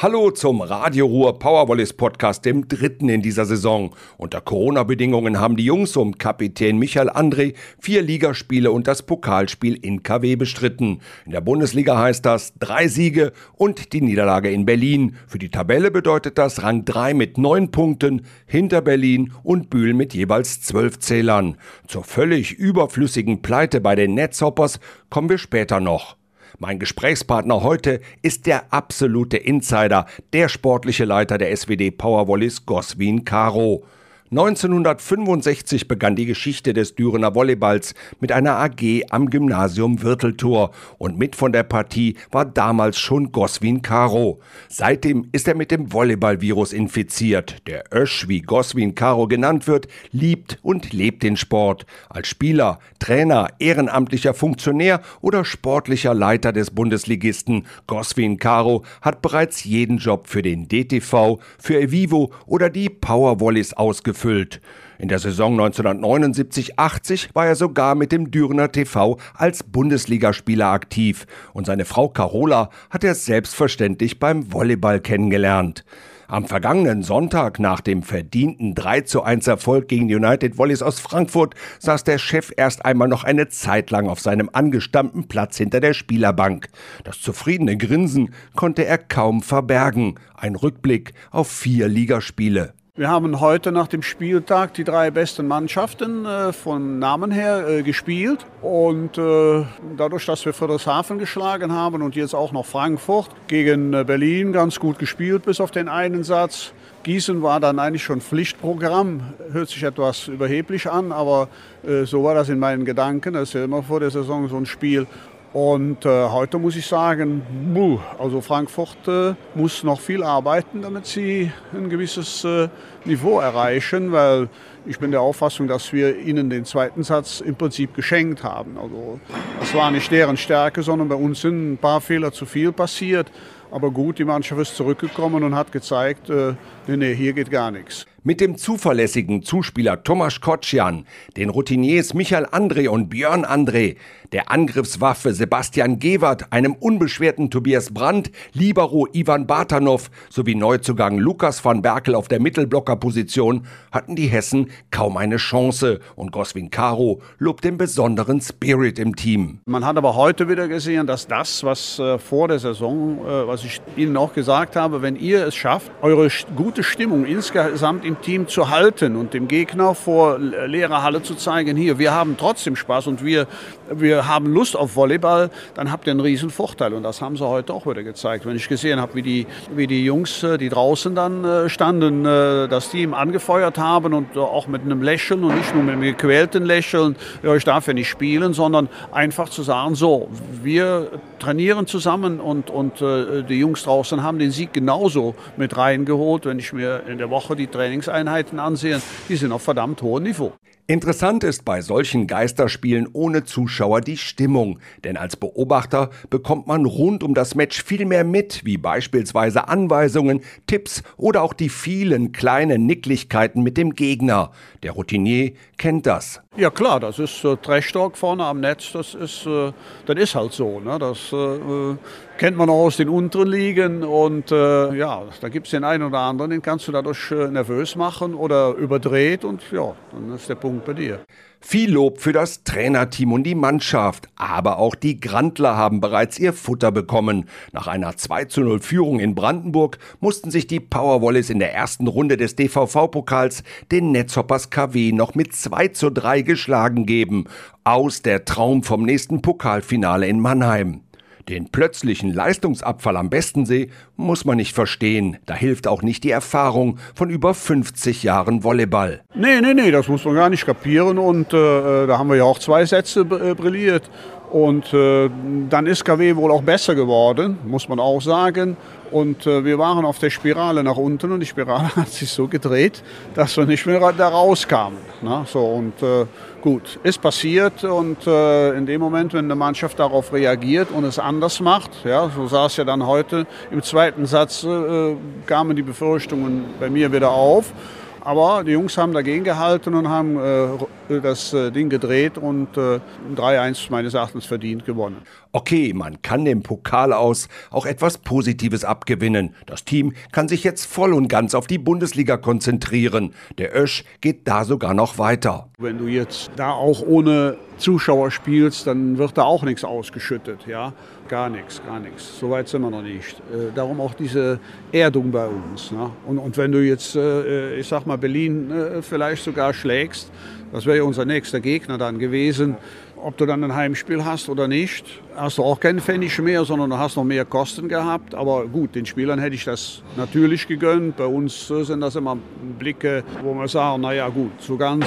Hallo zum Radio Ruhr Powervolleys Podcast, dem dritten in dieser Saison. Unter Corona-Bedingungen haben die Jungs um Kapitän Michael André vier Ligaspiele und das Pokalspiel in KW bestritten. In der Bundesliga heißt das drei Siege und die Niederlage in Berlin. Für die Tabelle bedeutet das Rang 3 mit neun Punkten, hinter Berlin und Bühl mit jeweils zwölf Zählern. Zur völlig überflüssigen Pleite bei den Netzhoppers kommen wir später noch. Mein Gesprächspartner heute ist der absolute Insider, der sportliche Leiter der SWD Powervolleys Goswin Caro. 1965 begann die Geschichte des Dürener Volleyballs mit einer AG am Gymnasium Wirteltor und mit von der Partie war damals schon Goswin Caro. Seitdem ist er mit dem Volleyball-Virus infiziert. Der Ösch, wie Goswin Caro genannt wird, liebt und lebt den Sport. Als Spieler, Trainer, ehrenamtlicher Funktionär oder sportlicher Leiter des Bundesligisten Goswin Caro hat bereits jeden Job für den DTV, für Evivo oder die Powervolleys ausgeführt gefüllt. In der Saison 1979-80 war er sogar mit dem Dürener TV als Bundesligaspieler aktiv und seine Frau Carola hat er selbstverständlich beim Volleyball kennengelernt. Am vergangenen Sonntag nach dem verdienten 3 zu 1 Erfolg gegen die United Volleys aus Frankfurt saß der Chef erst einmal noch eine Zeit lang auf seinem angestammten Platz hinter der Spielerbank. Das zufriedene Grinsen konnte er kaum verbergen. Ein Rückblick auf vier Ligaspiele. Wir haben heute nach dem Spieltag die drei besten Mannschaften äh, von Namen her äh, gespielt. Und äh, dadurch, dass wir Friedrichshafen geschlagen haben und jetzt auch noch Frankfurt gegen äh, Berlin ganz gut gespielt, bis auf den einen Satz. Gießen war dann eigentlich schon Pflichtprogramm. Hört sich etwas überheblich an, aber äh, so war das in meinen Gedanken. Das ist ja immer vor der Saison so ein Spiel. Und äh, heute muss ich sagen, buh, also Frankfurt äh, muss noch viel arbeiten, damit sie ein gewisses äh, Niveau erreichen, weil ich bin der Auffassung, dass wir ihnen den zweiten Satz im Prinzip geschenkt haben. Also das war nicht deren Stärke, sondern bei uns sind ein paar Fehler zu viel passiert. Aber gut, die Mannschaft ist zurückgekommen und hat gezeigt, äh, nee, nee, hier geht gar nichts. Mit dem zuverlässigen Zuspieler Tomasz Kocian, den Routiniers Michael André und Björn André, der Angriffswaffe Sebastian Gewert, einem unbeschwerten Tobias Brandt, Libero Ivan Bartanov sowie Neuzugang Lukas van Berkel auf der Mittelblockerposition hatten die Hessen kaum eine Chance und Goswin Caro lobt den besonderen Spirit im Team. Man hat aber heute wieder gesehen, dass das, was äh, vor der Saison, äh, was ich Ihnen auch gesagt habe, wenn ihr es schafft, eure gute Stimmung insgesamt im Team zu halten und dem Gegner vor leerer Halle zu zeigen, hier, wir haben trotzdem Spaß und wir, wir haben Lust auf Volleyball, dann habt ihr einen riesen Vorteil. Und das haben sie heute auch wieder gezeigt. Wenn ich gesehen habe, wie die, wie die Jungs, äh, die draußen dann äh, standen, äh, das Team angefeuert haben und auch mit einem Lächeln und nicht nur mit einem gequälten Lächeln, ja, ich darf ja nicht spielen, sondern einfach zu sagen, so, wir trainieren zusammen und, und die Jungs draußen haben den Sieg genauso mit reingeholt. Wenn ich mir in der Woche die Trainingseinheiten ansehe, die sind auf verdammt hohem Niveau. Interessant ist bei solchen Geisterspielen ohne Zuschauer die Stimmung, denn als Beobachter bekommt man rund um das Match viel mehr mit, wie beispielsweise Anweisungen, Tipps oder auch die vielen kleinen Nicklichkeiten mit dem Gegner. Der Routinier kennt das. Ja klar, das ist äh, Trash-Talk vorne am Netz, das ist, äh, das ist halt so. Ne? Das äh, äh kennt man auch aus den unteren Ligen und äh, ja, da gibt es den einen oder anderen, den kannst du dadurch äh, nervös machen oder überdreht und ja, dann ist der Punkt bei dir. Viel Lob für das Trainerteam und die Mannschaft, aber auch die Grandler haben bereits ihr Futter bekommen. Nach einer 2 zu 0 Führung in Brandenburg mussten sich die Powerwallis in der ersten Runde des DVV-Pokals den Netzhoppers KW noch mit 2 zu 3 geschlagen geben. Aus der Traum vom nächsten Pokalfinale in Mannheim. Den plötzlichen Leistungsabfall am Bestensee muss man nicht verstehen. Da hilft auch nicht die Erfahrung von über 50 Jahren Volleyball. Nee, nee, nee, das muss man gar nicht kapieren. Und äh, da haben wir ja auch zwei Sätze äh, brilliert. Und äh, dann ist KW wohl auch besser geworden, muss man auch sagen. Und äh, wir waren auf der Spirale nach unten und die Spirale hat sich so gedreht, dass wir nicht mehr da rauskamen. Ne? So, und äh, gut, ist passiert und äh, in dem Moment, wenn eine Mannschaft darauf reagiert und es anders macht, ja, so sah es ja dann heute, im zweiten Satz äh, kamen die Befürchtungen bei mir wieder auf. Aber die Jungs haben dagegen gehalten und haben äh, das Ding gedreht und 3-1 meines Erachtens verdient gewonnen. Okay, man kann dem Pokal aus auch etwas Positives abgewinnen. Das Team kann sich jetzt voll und ganz auf die Bundesliga konzentrieren. Der Ösch geht da sogar noch weiter. Wenn du jetzt da auch ohne Zuschauer spielst, dann wird da auch nichts ausgeschüttet. Ja? Gar nichts, gar nichts. So weit sind wir noch nicht. Äh, darum auch diese Erdung bei uns. Ne? Und, und wenn du jetzt, äh, ich sag mal, Berlin äh, vielleicht sogar schlägst, das wäre ja unser nächster Gegner dann gewesen, ob du dann ein Heimspiel hast oder nicht, hast du auch keinen Pfennig mehr, sondern du hast noch mehr Kosten gehabt. Aber gut, den Spielern hätte ich das natürlich gegönnt. Bei uns sind das immer Blicke, wo wir sagen, naja gut, so ganz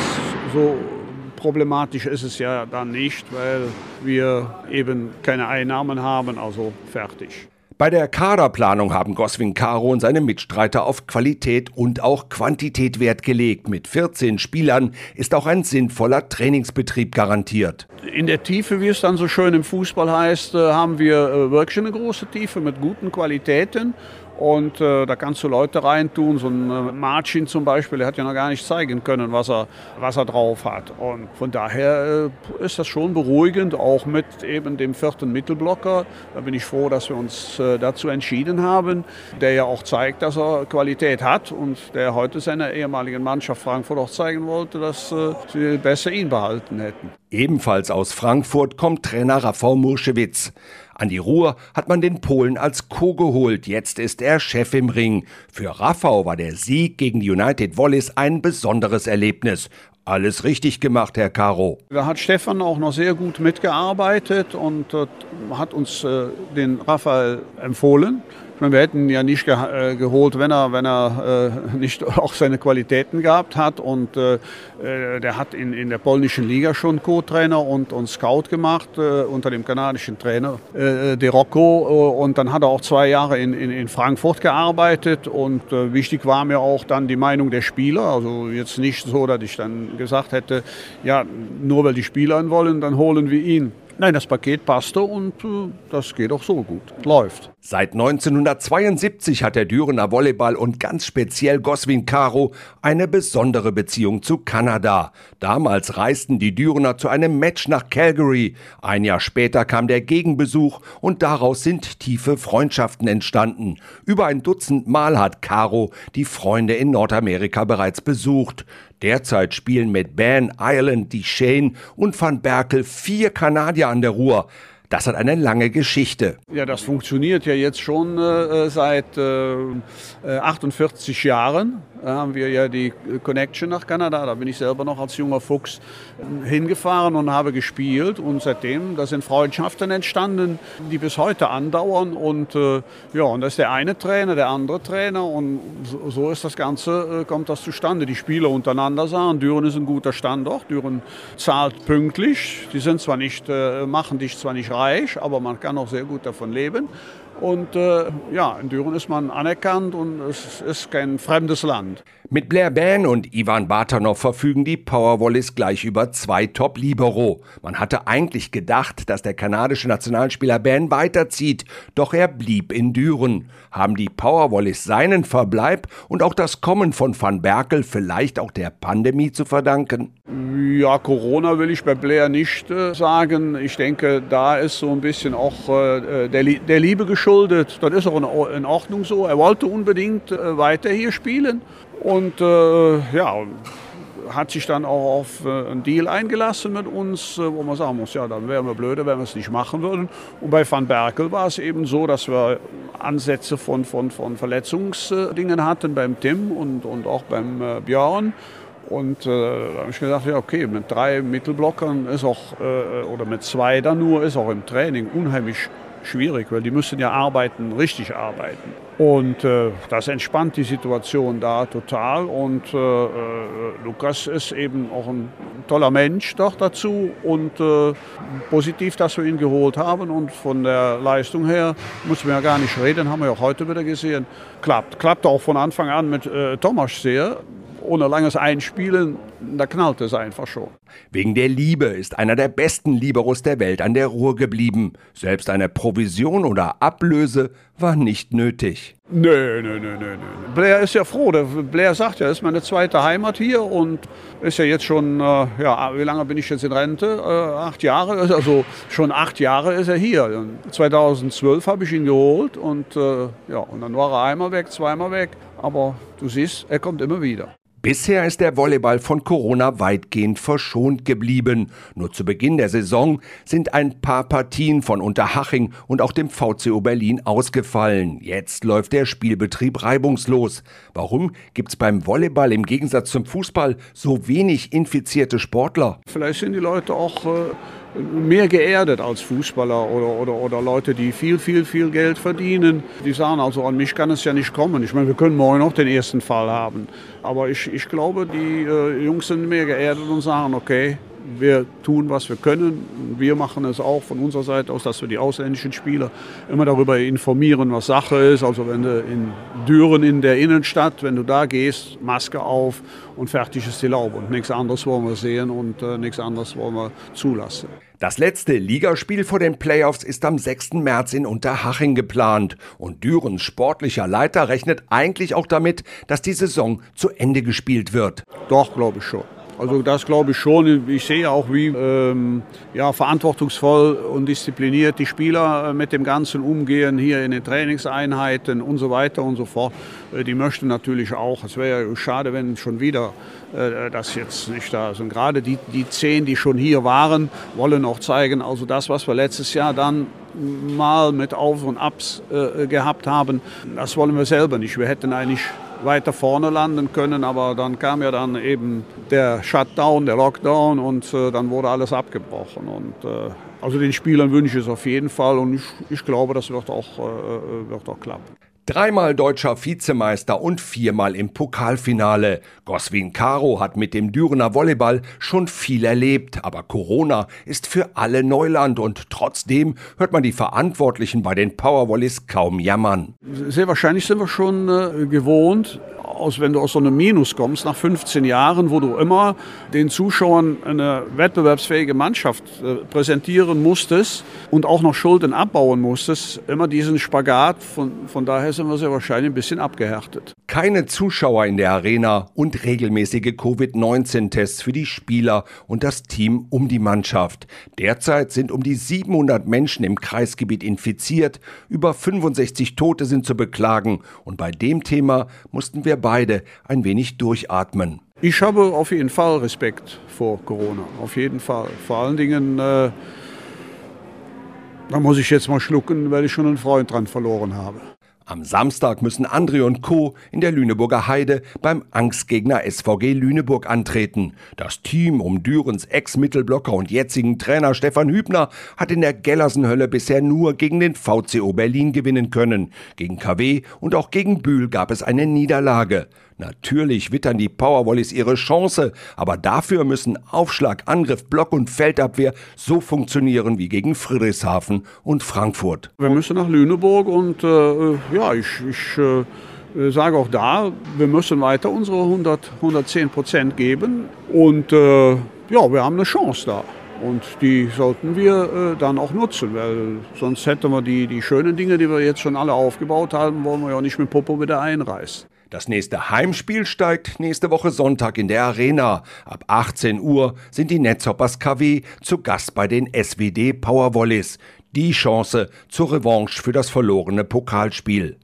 so problematisch ist es ja dann nicht, weil wir eben keine Einnahmen haben, also fertig. Bei der Kaderplanung haben Goswin Caro und seine Mitstreiter auf Qualität und auch Quantität Wert gelegt. Mit 14 Spielern ist auch ein sinnvoller Trainingsbetrieb garantiert. In der Tiefe, wie es dann so schön im Fußball heißt, äh, haben wir äh, wirklich eine große Tiefe mit guten Qualitäten. Und äh, da kannst du Leute reintun, so ein äh, Marcin zum Beispiel, der hat ja noch gar nicht zeigen können, was er, was er drauf hat. Und von daher äh, ist das schon beruhigend, auch mit eben dem vierten Mittelblocker. Da bin ich froh, dass wir uns äh, dazu entschieden haben, der ja auch zeigt, dass er Qualität hat und der heute seiner ehemaligen Mannschaft Frankfurt auch zeigen wollte, dass äh, sie besser ihn behalten hätten. Ebenfalls aus Frankfurt kommt Trainer Rafał Murschewitz. An die Ruhr hat man den Polen als Co geholt. Jetzt ist er Chef im Ring. Für Raffau war der Sieg gegen die United Wallis ein besonderes Erlebnis. Alles richtig gemacht, Herr Caro. Da hat Stefan auch noch sehr gut mitgearbeitet und äh, hat uns äh, den Raphael empfohlen meine, wir hätten ihn ja nicht ge äh, geholt, wenn er, wenn er äh, nicht auch seine Qualitäten gehabt hat. Und äh, äh, der hat in, in der polnischen Liga schon Co-Trainer und, und Scout gemacht äh, unter dem kanadischen Trainer äh, De Rocco. und dann hat er auch zwei Jahre in, in, in Frankfurt gearbeitet. Und wichtig war mir auch dann die Meinung der Spieler. Also jetzt nicht so, dass ich dann gesagt hätte, ja, nur weil die Spieler ihn wollen, dann holen wir ihn. Nein, das Paket passte und äh, das geht auch so gut. Läuft. Seit 1972 hat der Dürener Volleyball und ganz speziell Goswin Caro eine besondere Beziehung zu Kanada. Damals reisten die Dürener zu einem Match nach Calgary. Ein Jahr später kam der Gegenbesuch und daraus sind tiefe Freundschaften entstanden. Über ein Dutzend Mal hat Caro die Freunde in Nordamerika bereits besucht. Derzeit spielen mit Ben, Ireland, Shane und Van Berkel vier Kanadier an der Ruhr. Das hat eine lange Geschichte. Ja, das funktioniert ja jetzt schon äh, seit äh, 48 Jahren. Da haben wir ja die Connection nach Kanada. Da bin ich selber noch als junger Fuchs hingefahren und habe gespielt. Und seitdem, da sind Freundschaften entstanden, die bis heute andauern. Und äh, ja, und das ist der eine Trainer, der andere Trainer. Und so, so ist das Ganze, äh, kommt das zustande. Die Spieler untereinander sagen, Düren ist ein guter Standort. Düren zahlt pünktlich. Die sind zwar nicht, äh, machen dich zwar nicht reich, aber man kann auch sehr gut davon leben. Und äh, ja, in Düren ist man anerkannt und es ist kein fremdes Land. Mit Blair Ban und Ivan Bartanov verfügen die Powerwallis gleich über zwei Top-Libero. Man hatte eigentlich gedacht, dass der kanadische Nationalspieler Ban weiterzieht, doch er blieb in Düren. Haben die Powerwallis seinen Verbleib und auch das Kommen von Van Berkel vielleicht auch der Pandemie zu verdanken? Ja, Corona will ich bei Blair nicht äh, sagen. Ich denke, da ist so ein bisschen auch äh, der, der Liebe geschuldet. Das ist auch in Ordnung so. Er wollte unbedingt äh, weiter hier spielen und äh, ja, hat sich dann auch auf äh, einen Deal eingelassen mit uns, äh, wo man sagen muss, ja, dann wären wir blöde, wenn wir es nicht machen würden. Und bei Van Berkel war es eben so, dass wir Ansätze von, von, von Verletzungsdingen hatten beim Tim und, und auch beim äh, Björn. Und äh, da habe ich gedacht, ja okay, mit drei Mittelblockern ist auch, äh, oder mit zwei dann nur, ist auch im Training unheimlich schwierig, weil die müssen ja arbeiten, richtig arbeiten. Und äh, das entspannt die Situation da total. Und äh, äh, Lukas ist eben auch ein toller Mensch doch dazu und äh, positiv, dass wir ihn geholt haben. Und von der Leistung her muss man ja gar nicht reden, haben wir auch heute wieder gesehen. Klappt. Klappt auch von Anfang an mit äh, Thomas sehr. Ohne langes Einspielen, da knallt es einfach schon. Wegen der Liebe ist einer der besten Liberos der Welt an der Ruhr geblieben. Selbst eine Provision oder Ablöse war nicht nötig. Nö, nö, nö, nö. Blair ist ja froh. Der Blair sagt ja, ist meine zweite Heimat hier und ist ja jetzt schon, äh, ja, wie lange bin ich jetzt in Rente? Äh, acht Jahre, also schon acht Jahre ist er hier. Und 2012 habe ich ihn geholt und äh, ja, und dann war er einmal weg, zweimal weg. Aber du siehst, er kommt immer wieder. Bisher ist der Volleyball von Corona weitgehend verschont geblieben. Nur zu Beginn der Saison sind ein paar Partien von Unterhaching und auch dem VCO Berlin ausgefallen. Jetzt läuft der Spielbetrieb reibungslos. Warum gibt's beim Volleyball im Gegensatz zum Fußball so wenig infizierte Sportler? Vielleicht sind die Leute auch äh mehr geerdet als Fußballer oder, oder, oder Leute, die viel, viel, viel Geld verdienen. Die sagen also, an mich kann es ja nicht kommen. Ich meine, wir können morgen noch den ersten Fall haben. Aber ich, ich glaube, die äh, Jungs sind mehr geerdet und sagen, okay, wir tun, was wir können. Wir machen es auch von unserer Seite aus, dass wir die ausländischen Spieler immer darüber informieren, was Sache ist. Also wenn du in Düren in der Innenstadt, wenn du da gehst, Maske auf und fertig ist die Laube. Und nichts anderes wollen wir sehen und äh, nichts anderes wollen wir zulassen. Das letzte Ligaspiel vor den Playoffs ist am 6. März in Unterhaching geplant. Und Dürens sportlicher Leiter rechnet eigentlich auch damit, dass die Saison zu Ende gespielt wird. Doch, glaube ich schon. Also das glaube ich schon. Ich sehe auch, wie ähm, ja, verantwortungsvoll und diszipliniert die Spieler äh, mit dem Ganzen umgehen, hier in den Trainingseinheiten und so weiter und so fort. Äh, die möchten natürlich auch, es wäre ja schade, wenn schon wieder äh, das jetzt nicht da ist. Und gerade die, die zehn, die schon hier waren, wollen auch zeigen, also das, was wir letztes Jahr dann mal mit Auf und Abs äh, gehabt haben, das wollen wir selber nicht. Wir hätten eigentlich weiter vorne landen können, aber dann kam ja dann eben der Shutdown, der Lockdown und äh, dann wurde alles abgebrochen. Und, äh, also den Spielern wünsche ich es auf jeden Fall und ich, ich glaube, das wird auch, äh, äh wird auch klappen. Dreimal deutscher Vizemeister und viermal im Pokalfinale. Goswin Caro hat mit dem Dürener Volleyball schon viel erlebt, aber Corona ist für alle Neuland und trotzdem hört man die Verantwortlichen bei den Powervolleys kaum jammern. Sehr wahrscheinlich sind wir schon äh, gewohnt, aus, wenn du aus so einem Minus kommst, nach 15 Jahren, wo du immer den Zuschauern eine wettbewerbsfähige Mannschaft äh, präsentieren musstest und auch noch Schulden abbauen musstest, immer diesen Spagat. Von, von daher sind wir sehr wahrscheinlich ein bisschen abgehärtet. Keine Zuschauer in der Arena und regelmäßige Covid-19-Tests für die Spieler und das Team um die Mannschaft. Derzeit sind um die 700 Menschen im Kreisgebiet infiziert, über 65 Tote sind zu beklagen und bei dem Thema mussten wir beide ein wenig durchatmen. Ich habe auf jeden Fall Respekt vor Corona, auf jeden Fall. Vor allen Dingen, äh, da muss ich jetzt mal schlucken, weil ich schon einen Freund dran verloren habe. Am Samstag müssen André und Co. in der Lüneburger Heide beim Angstgegner SVG Lüneburg antreten. Das Team um Dürens Ex-Mittelblocker und jetzigen Trainer Stefan Hübner hat in der Gellersenhölle bisher nur gegen den VCO Berlin gewinnen können. Gegen KW und auch gegen Bühl gab es eine Niederlage. Natürlich wittern die Powerwollies ihre Chance, aber dafür müssen Aufschlag, Angriff, Block und Feldabwehr so funktionieren wie gegen Friedrichshafen und Frankfurt. Wir müssen nach Lüneburg und äh, ja, ich, ich äh, sage auch da, wir müssen weiter unsere 100, 110 Prozent geben und äh, ja, wir haben eine Chance da. Und die sollten wir äh, dann auch nutzen, weil sonst hätten wir die, die schönen Dinge, die wir jetzt schon alle aufgebaut haben, wollen wir ja nicht mit Popo wieder einreißen. Das nächste Heimspiel steigt nächste Woche Sonntag in der Arena. Ab 18 Uhr sind die Netzhoppers KW zu Gast bei den SWD Powervolleys. Die Chance zur Revanche für das verlorene Pokalspiel.